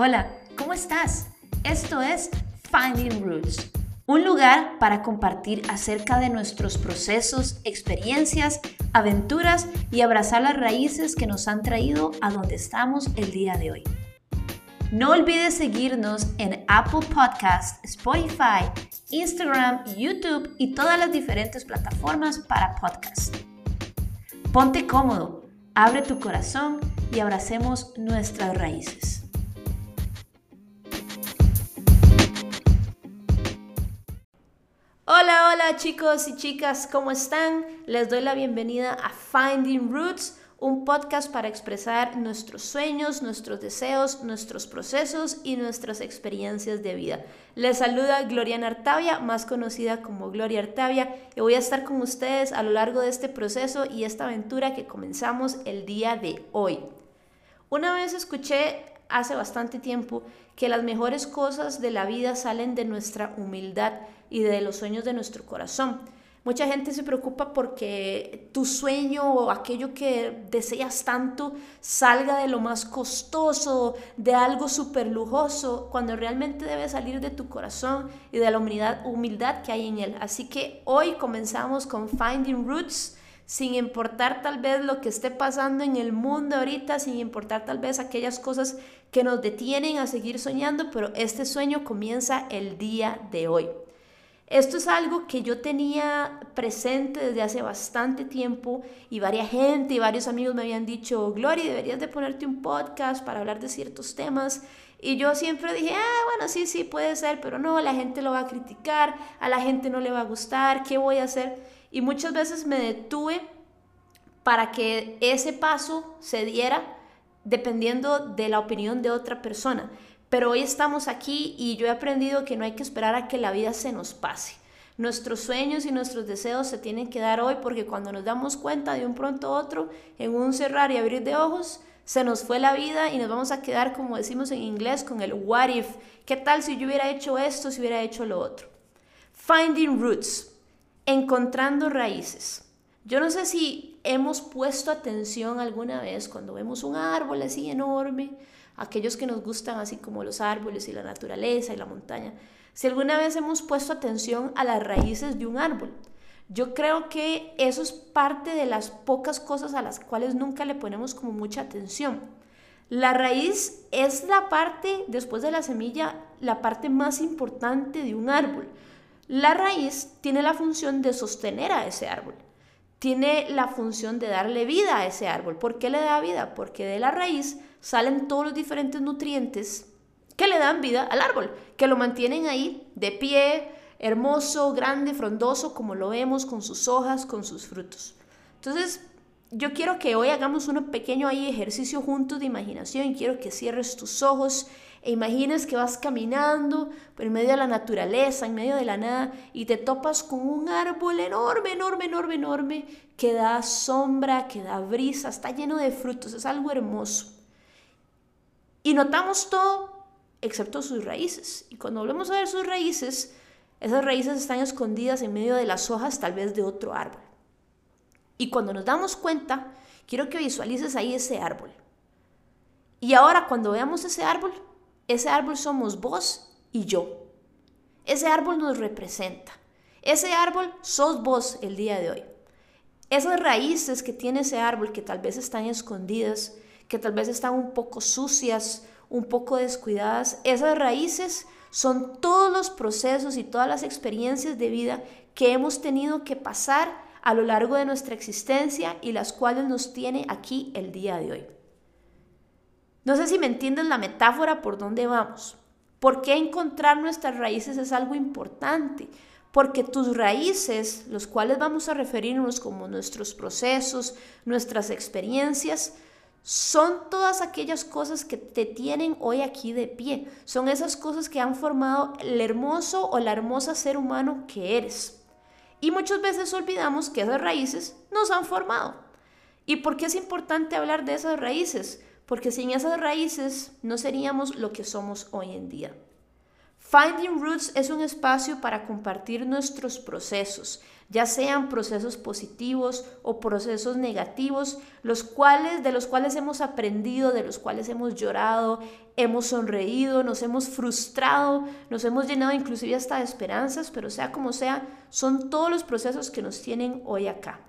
Hola, ¿cómo estás? Esto es Finding Roots, un lugar para compartir acerca de nuestros procesos, experiencias, aventuras y abrazar las raíces que nos han traído a donde estamos el día de hoy. No olvides seguirnos en Apple Podcast, Spotify, Instagram, YouTube y todas las diferentes plataformas para podcast. Ponte cómodo, abre tu corazón y abracemos nuestras raíces. Hola, chicos y chicas, ¿cómo están? Les doy la bienvenida a Finding Roots, un podcast para expresar nuestros sueños, nuestros deseos, nuestros procesos y nuestras experiencias de vida. Les saluda Gloria Artavia, más conocida como Gloria Artavia, y voy a estar con ustedes a lo largo de este proceso y esta aventura que comenzamos el día de hoy. Una vez escuché hace bastante tiempo que las mejores cosas de la vida salen de nuestra humildad y de los sueños de nuestro corazón. Mucha gente se preocupa porque tu sueño o aquello que deseas tanto salga de lo más costoso, de algo súper lujoso, cuando realmente debe salir de tu corazón y de la humildad, humildad que hay en él. Así que hoy comenzamos con Finding Roots sin importar tal vez lo que esté pasando en el mundo ahorita, sin importar tal vez aquellas cosas que nos detienen a seguir soñando, pero este sueño comienza el día de hoy. Esto es algo que yo tenía presente desde hace bastante tiempo y varias gente y varios amigos me habían dicho, Gloria, deberías de ponerte un podcast para hablar de ciertos temas. Y yo siempre dije, ah, bueno, sí, sí, puede ser, pero no, la gente lo va a criticar, a la gente no le va a gustar, ¿qué voy a hacer? Y muchas veces me detuve para que ese paso se diera dependiendo de la opinión de otra persona. Pero hoy estamos aquí y yo he aprendido que no hay que esperar a que la vida se nos pase. Nuestros sueños y nuestros deseos se tienen que dar hoy porque cuando nos damos cuenta de un pronto a otro, en un cerrar y abrir de ojos, se nos fue la vida y nos vamos a quedar, como decimos en inglés, con el what if. ¿Qué tal si yo hubiera hecho esto, si hubiera hecho lo otro? Finding roots encontrando raíces. Yo no sé si hemos puesto atención alguna vez cuando vemos un árbol así enorme, aquellos que nos gustan así como los árboles y la naturaleza y la montaña, si alguna vez hemos puesto atención a las raíces de un árbol. Yo creo que eso es parte de las pocas cosas a las cuales nunca le ponemos como mucha atención. La raíz es la parte, después de la semilla, la parte más importante de un árbol. La raíz tiene la función de sostener a ese árbol. Tiene la función de darle vida a ese árbol. ¿Por qué le da vida? Porque de la raíz salen todos los diferentes nutrientes que le dan vida al árbol, que lo mantienen ahí de pie, hermoso, grande, frondoso, como lo vemos, con sus hojas, con sus frutos. Entonces, yo quiero que hoy hagamos un pequeño ahí ejercicio juntos de imaginación. Quiero que cierres tus ojos e imagines que vas caminando por en medio de la naturaleza, en medio de la nada, y te topas con un árbol enorme, enorme, enorme, enorme, que da sombra, que da brisa, está lleno de frutos, es algo hermoso. Y notamos todo excepto sus raíces. Y cuando volvemos a ver sus raíces, esas raíces están escondidas en medio de las hojas tal vez de otro árbol. Y cuando nos damos cuenta, quiero que visualices ahí ese árbol. Y ahora cuando veamos ese árbol, ese árbol somos vos y yo. Ese árbol nos representa. Ese árbol sos vos el día de hoy. Esas raíces que tiene ese árbol que tal vez están escondidas, que tal vez están un poco sucias, un poco descuidadas, esas raíces son todos los procesos y todas las experiencias de vida que hemos tenido que pasar a lo largo de nuestra existencia y las cuales nos tiene aquí el día de hoy. No sé si me entiendes la metáfora por dónde vamos. ¿Por qué encontrar nuestras raíces es algo importante? Porque tus raíces, los cuales vamos a referirnos como nuestros procesos, nuestras experiencias, son todas aquellas cosas que te tienen hoy aquí de pie. Son esas cosas que han formado el hermoso o la hermosa ser humano que eres. Y muchas veces olvidamos que esas raíces nos han formado. ¿Y por qué es importante hablar de esas raíces? porque sin esas raíces no seríamos lo que somos hoy en día. Finding Roots es un espacio para compartir nuestros procesos, ya sean procesos positivos o procesos negativos, los cuales de los cuales hemos aprendido, de los cuales hemos llorado, hemos sonreído, nos hemos frustrado, nos hemos llenado inclusive hasta de esperanzas, pero sea como sea, son todos los procesos que nos tienen hoy acá.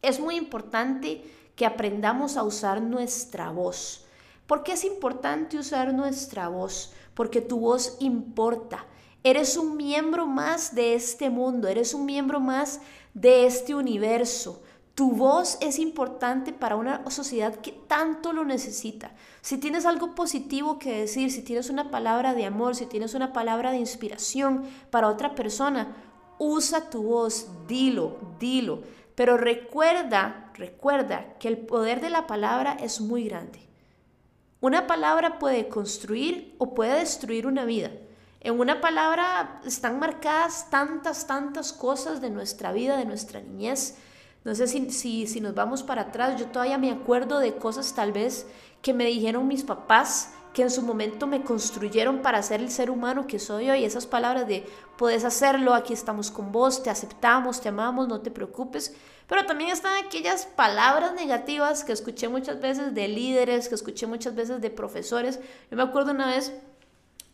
Es muy importante que aprendamos a usar nuestra voz. ¿Por qué es importante usar nuestra voz? Porque tu voz importa. Eres un miembro más de este mundo, eres un miembro más de este universo. Tu voz es importante para una sociedad que tanto lo necesita. Si tienes algo positivo que decir, si tienes una palabra de amor, si tienes una palabra de inspiración para otra persona, usa tu voz, dilo, dilo. Pero recuerda, recuerda que el poder de la palabra es muy grande. Una palabra puede construir o puede destruir una vida. En una palabra están marcadas tantas, tantas cosas de nuestra vida, de nuestra niñez. No sé si, si, si nos vamos para atrás, yo todavía me acuerdo de cosas tal vez que me dijeron mis papás que en su momento me construyeron para ser el ser humano que soy hoy. Esas palabras de puedes hacerlo, aquí estamos con vos, te aceptamos, te amamos, no te preocupes. Pero también están aquellas palabras negativas que escuché muchas veces de líderes, que escuché muchas veces de profesores. Yo me acuerdo una vez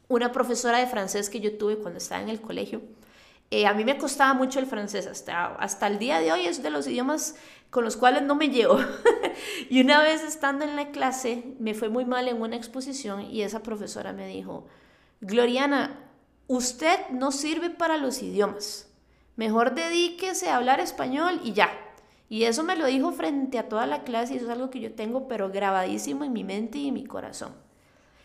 una profesora de francés que yo tuve cuando estaba en el colegio. Eh, a mí me costaba mucho el francés, hasta, hasta el día de hoy es de los idiomas con los cuales no me llevo. y una vez estando en la clase, me fue muy mal en una exposición y esa profesora me dijo, Gloriana, usted no sirve para los idiomas, mejor dedíquese a hablar español y ya. Y eso me lo dijo frente a toda la clase y eso es algo que yo tengo pero grabadísimo en mi mente y en mi corazón.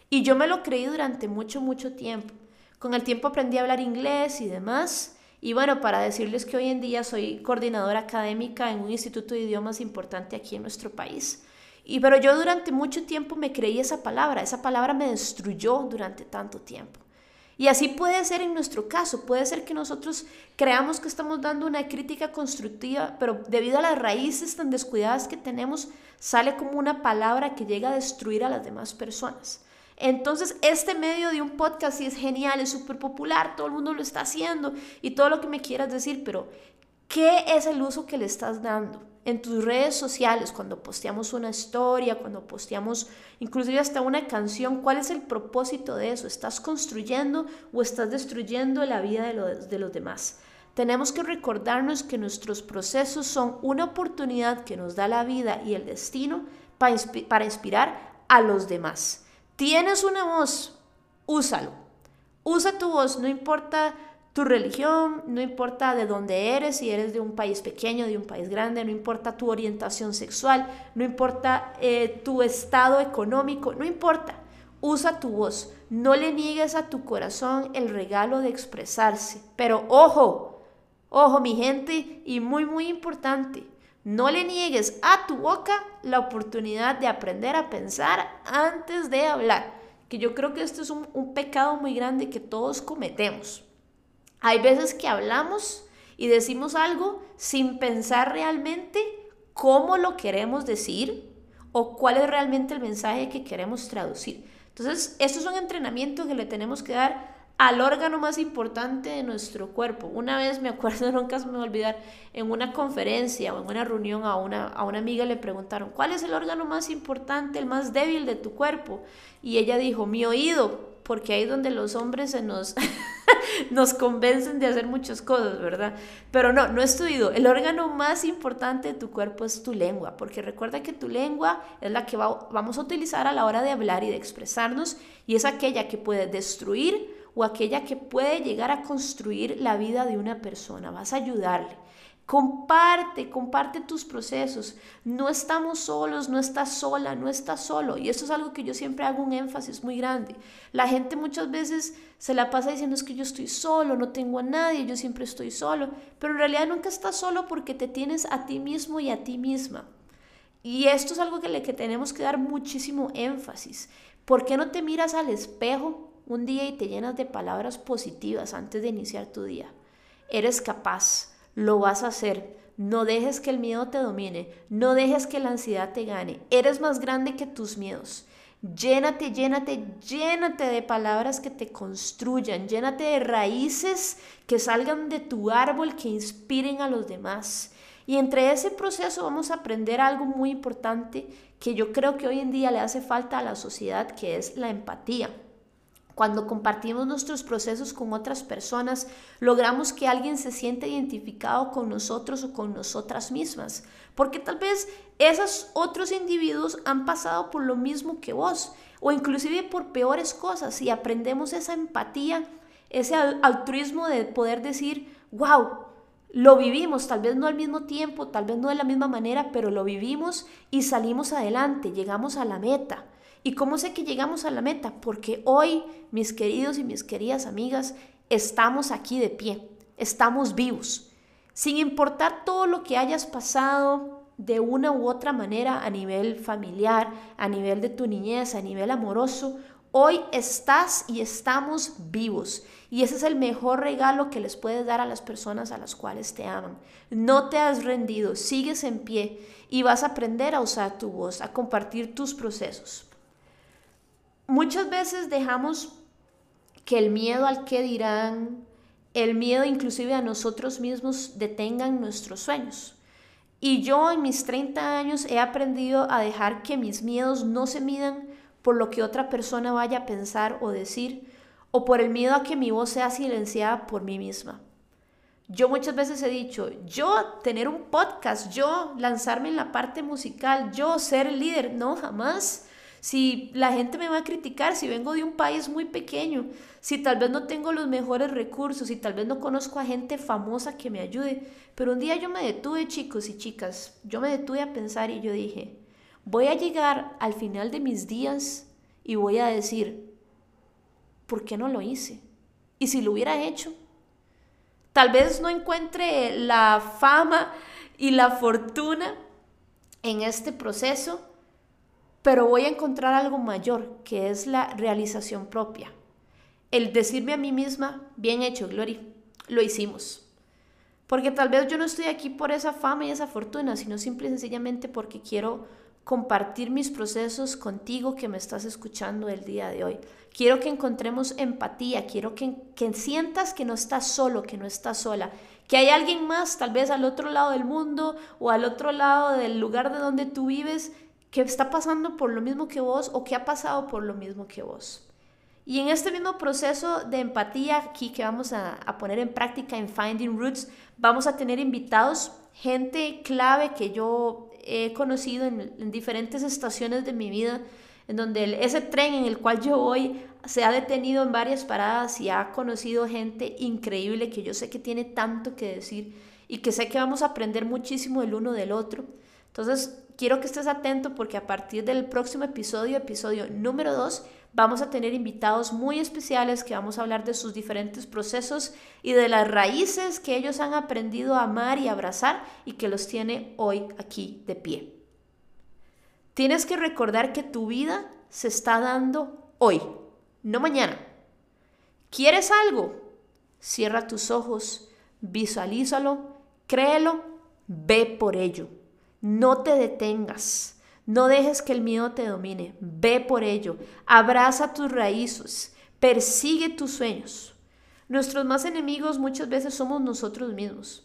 Y yo me lo creí durante mucho, mucho tiempo. Con el tiempo aprendí a hablar inglés y demás. Y bueno, para decirles que hoy en día soy coordinadora académica en un instituto de idiomas importante aquí en nuestro país. Y pero yo durante mucho tiempo me creí esa palabra, esa palabra me destruyó durante tanto tiempo. Y así puede ser en nuestro caso, puede ser que nosotros creamos que estamos dando una crítica constructiva, pero debido a las raíces tan descuidadas que tenemos, sale como una palabra que llega a destruir a las demás personas. Entonces, este medio de un podcast sí es genial, es súper popular, todo el mundo lo está haciendo y todo lo que me quieras decir, pero ¿qué es el uso que le estás dando? En tus redes sociales, cuando posteamos una historia, cuando posteamos inclusive hasta una canción, ¿cuál es el propósito de eso? ¿Estás construyendo o estás destruyendo la vida de los, de los demás? Tenemos que recordarnos que nuestros procesos son una oportunidad que nos da la vida y el destino para inspirar a los demás. Tienes una voz, úsalo. Usa tu voz, no importa tu religión, no importa de dónde eres, si eres de un país pequeño, de un país grande, no importa tu orientación sexual, no importa eh, tu estado económico, no importa. Usa tu voz, no le niegues a tu corazón el regalo de expresarse. Pero ojo, ojo mi gente, y muy muy importante, no le niegues a tu boca la oportunidad de aprender a pensar antes de hablar, que yo creo que esto es un, pecado muy grande que todos cometemos. Hay veces que hablamos y decimos algo sin pensar realmente cómo lo queremos decir o cuál es realmente el mensaje que queremos traducir. Entonces, esto es un entrenamiento que le tenemos que dar al órgano más importante de nuestro cuerpo. Una vez me acuerdo, nunca se me va a olvidar, en una conferencia o en una reunión a una, a una amiga le preguntaron, ¿cuál es el órgano más importante, el más débil de tu cuerpo? Y ella dijo, mi oído, porque ahí donde los hombres se nos, nos convencen de hacer muchas cosas, ¿verdad? Pero no, no es tu oído. El órgano más importante de tu cuerpo es tu lengua, porque recuerda que tu lengua es la que vamos a utilizar a la hora de hablar y de expresarnos y es aquella que puede destruir o aquella que puede llegar a construir la vida de una persona. Vas a ayudarle. Comparte, comparte tus procesos. No estamos solos, no estás sola, no estás solo. Y eso es algo que yo siempre hago un énfasis muy grande. La gente muchas veces se la pasa diciendo es que yo estoy solo, no tengo a nadie, yo siempre estoy solo. Pero en realidad nunca estás solo porque te tienes a ti mismo y a ti misma. Y esto es algo que le que tenemos que dar muchísimo énfasis. ¿Por qué no te miras al espejo un día y te llenas de palabras positivas antes de iniciar tu día. Eres capaz, lo vas a hacer. No dejes que el miedo te domine, no dejes que la ansiedad te gane. Eres más grande que tus miedos. Llénate, llénate, llénate de palabras que te construyan, llénate de raíces que salgan de tu árbol, que inspiren a los demás. Y entre ese proceso vamos a aprender algo muy importante que yo creo que hoy en día le hace falta a la sociedad, que es la empatía. Cuando compartimos nuestros procesos con otras personas, logramos que alguien se sienta identificado con nosotros o con nosotras mismas, porque tal vez esos otros individuos han pasado por lo mismo que vos, o inclusive por peores cosas, y aprendemos esa empatía, ese altruismo de poder decir, wow, lo vivimos, tal vez no al mismo tiempo, tal vez no de la misma manera, pero lo vivimos y salimos adelante, llegamos a la meta. ¿Y cómo sé que llegamos a la meta? Porque hoy, mis queridos y mis queridas amigas, estamos aquí de pie, estamos vivos. Sin importar todo lo que hayas pasado de una u otra manera a nivel familiar, a nivel de tu niñez, a nivel amoroso, hoy estás y estamos vivos. Y ese es el mejor regalo que les puedes dar a las personas a las cuales te aman. No te has rendido, sigues en pie y vas a aprender a usar tu voz, a compartir tus procesos muchas veces dejamos que el miedo al que dirán, el miedo inclusive a nosotros mismos detengan nuestros sueños. Y yo en mis 30 años he aprendido a dejar que mis miedos no se midan por lo que otra persona vaya a pensar o decir, o por el miedo a que mi voz sea silenciada por mí misma. Yo muchas veces he dicho, yo tener un podcast, yo lanzarme en la parte musical, yo ser líder, no, jamás si la gente me va a criticar, si vengo de un país muy pequeño, si tal vez no tengo los mejores recursos, si tal vez no conozco a gente famosa que me ayude. Pero un día yo me detuve, chicos y chicas, yo me detuve a pensar y yo dije, voy a llegar al final de mis días y voy a decir, ¿por qué no lo hice? ¿Y si lo hubiera hecho? Tal vez no encuentre la fama y la fortuna en este proceso, pero voy a encontrar algo mayor, que es la realización propia. El decirme a mí misma, bien hecho, Glory, lo hicimos. Porque tal vez yo no estoy aquí por esa fama y esa fortuna, sino simple y sencillamente porque quiero compartir mis procesos contigo que me estás escuchando el día de hoy. Quiero que encontremos empatía, quiero que, que sientas que no estás solo, que no estás sola, que hay alguien más, tal vez al otro lado del mundo o al otro lado del lugar de donde tú vives, que está pasando por lo mismo que vos o que ha pasado por lo mismo que vos. Y en este mismo proceso de empatía aquí que vamos a, poner en práctica en Finding Roots, vamos a tener invitados, gente clave que yo he conocido en, diferentes estaciones de mi vida, en donde ese tren en el cual yo voy se ha detenido en varias paradas y ha conocido gente increíble que yo sé que tiene tanto que decir y que sé que vamos a aprender muchísimo el uno del otro. Entonces, quiero que estés atento porque a partir del próximo episodio, episodio número 2, vamos a tener invitados muy especiales que vamos a hablar de sus diferentes procesos y de las raíces que ellos han aprendido a amar y abrazar y que los tiene hoy aquí de pie. Tienes que recordar que tu vida se está dando hoy, no mañana. ¿Quieres algo? Cierra tus ojos, visualízalo, créelo, ve por ello. No te detengas. No dejes que el miedo te domine. Ve por ello. Abraza tus raíces. Persigue tus sueños. Nuestros más enemigos muchas veces somos nosotros mismos.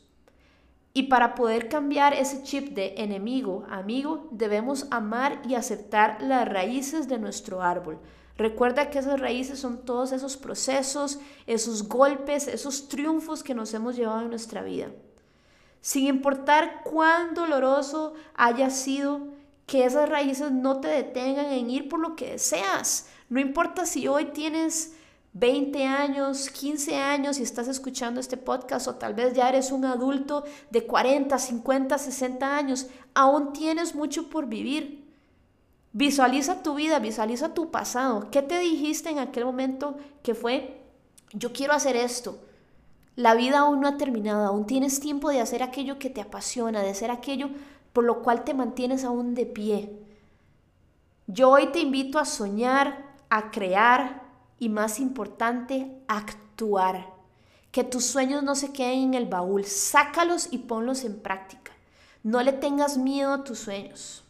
Y para poder cambiar ese chip de enemigo amigo, debemos amar y aceptar las raíces de nuestro árbol. Recuerda que esas raíces son todos esos procesos, esos golpes, esos triunfos que nos hemos llevado en nuestra vida sin importar cuán doloroso haya sido, que esas raíces no te detengan en ir por lo que deseas. No importa si hoy tienes 20 años, 15 años y estás escuchando este podcast o tal vez ya eres un adulto de 40, 50, 60 años, aún tienes mucho por vivir. Visualiza tu vida, visualiza tu pasado. ¿Qué te dijiste en aquel momento que fue, yo quiero hacer esto? La vida aún no ha terminado, aún tienes tiempo de hacer aquello que te apasiona, de hacer aquello por lo cual te mantienes aún de pie. Yo hoy te invito a soñar, a crear y más importante, a actuar. Que tus sueños no se queden en el baúl, sácalos y ponlos en práctica. No le tengas miedo a tus sueños.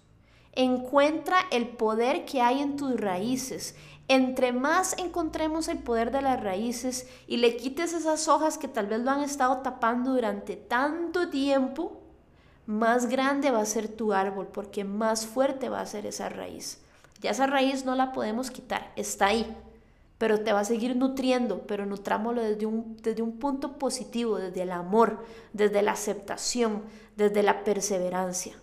Encuentra el poder que hay en tus raíces. Entre más encontremos el poder de las raíces y le quites esas hojas que tal vez lo han estado tapando durante tanto tiempo, más grande va a ser tu árbol porque más fuerte va a ser esa raíz. Ya esa raíz no la podemos quitar, está ahí, pero te va a seguir nutriendo, pero nutrámoslo desde un, desde un punto positivo, desde el amor, desde la aceptación, desde la perseverancia.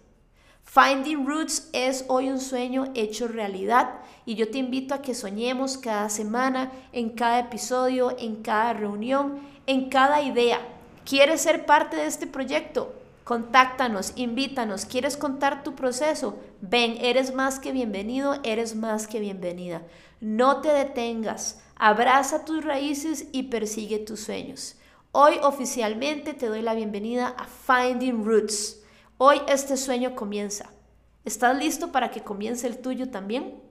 Finding Roots es hoy un sueño hecho realidad y yo te invito a que soñemos cada semana, en cada episodio, en cada reunión, en cada idea. ¿Quieres ser parte de este proyecto? Contáctanos, invítanos, ¿quieres contar tu proceso? Ven, eres más que bienvenido, eres más que bienvenida. No te detengas, abraza tus raíces y persigue tus sueños. Hoy oficialmente te doy la bienvenida a Finding Roots. Hoy este sueño comienza. ¿Estás listo para que comience el tuyo también?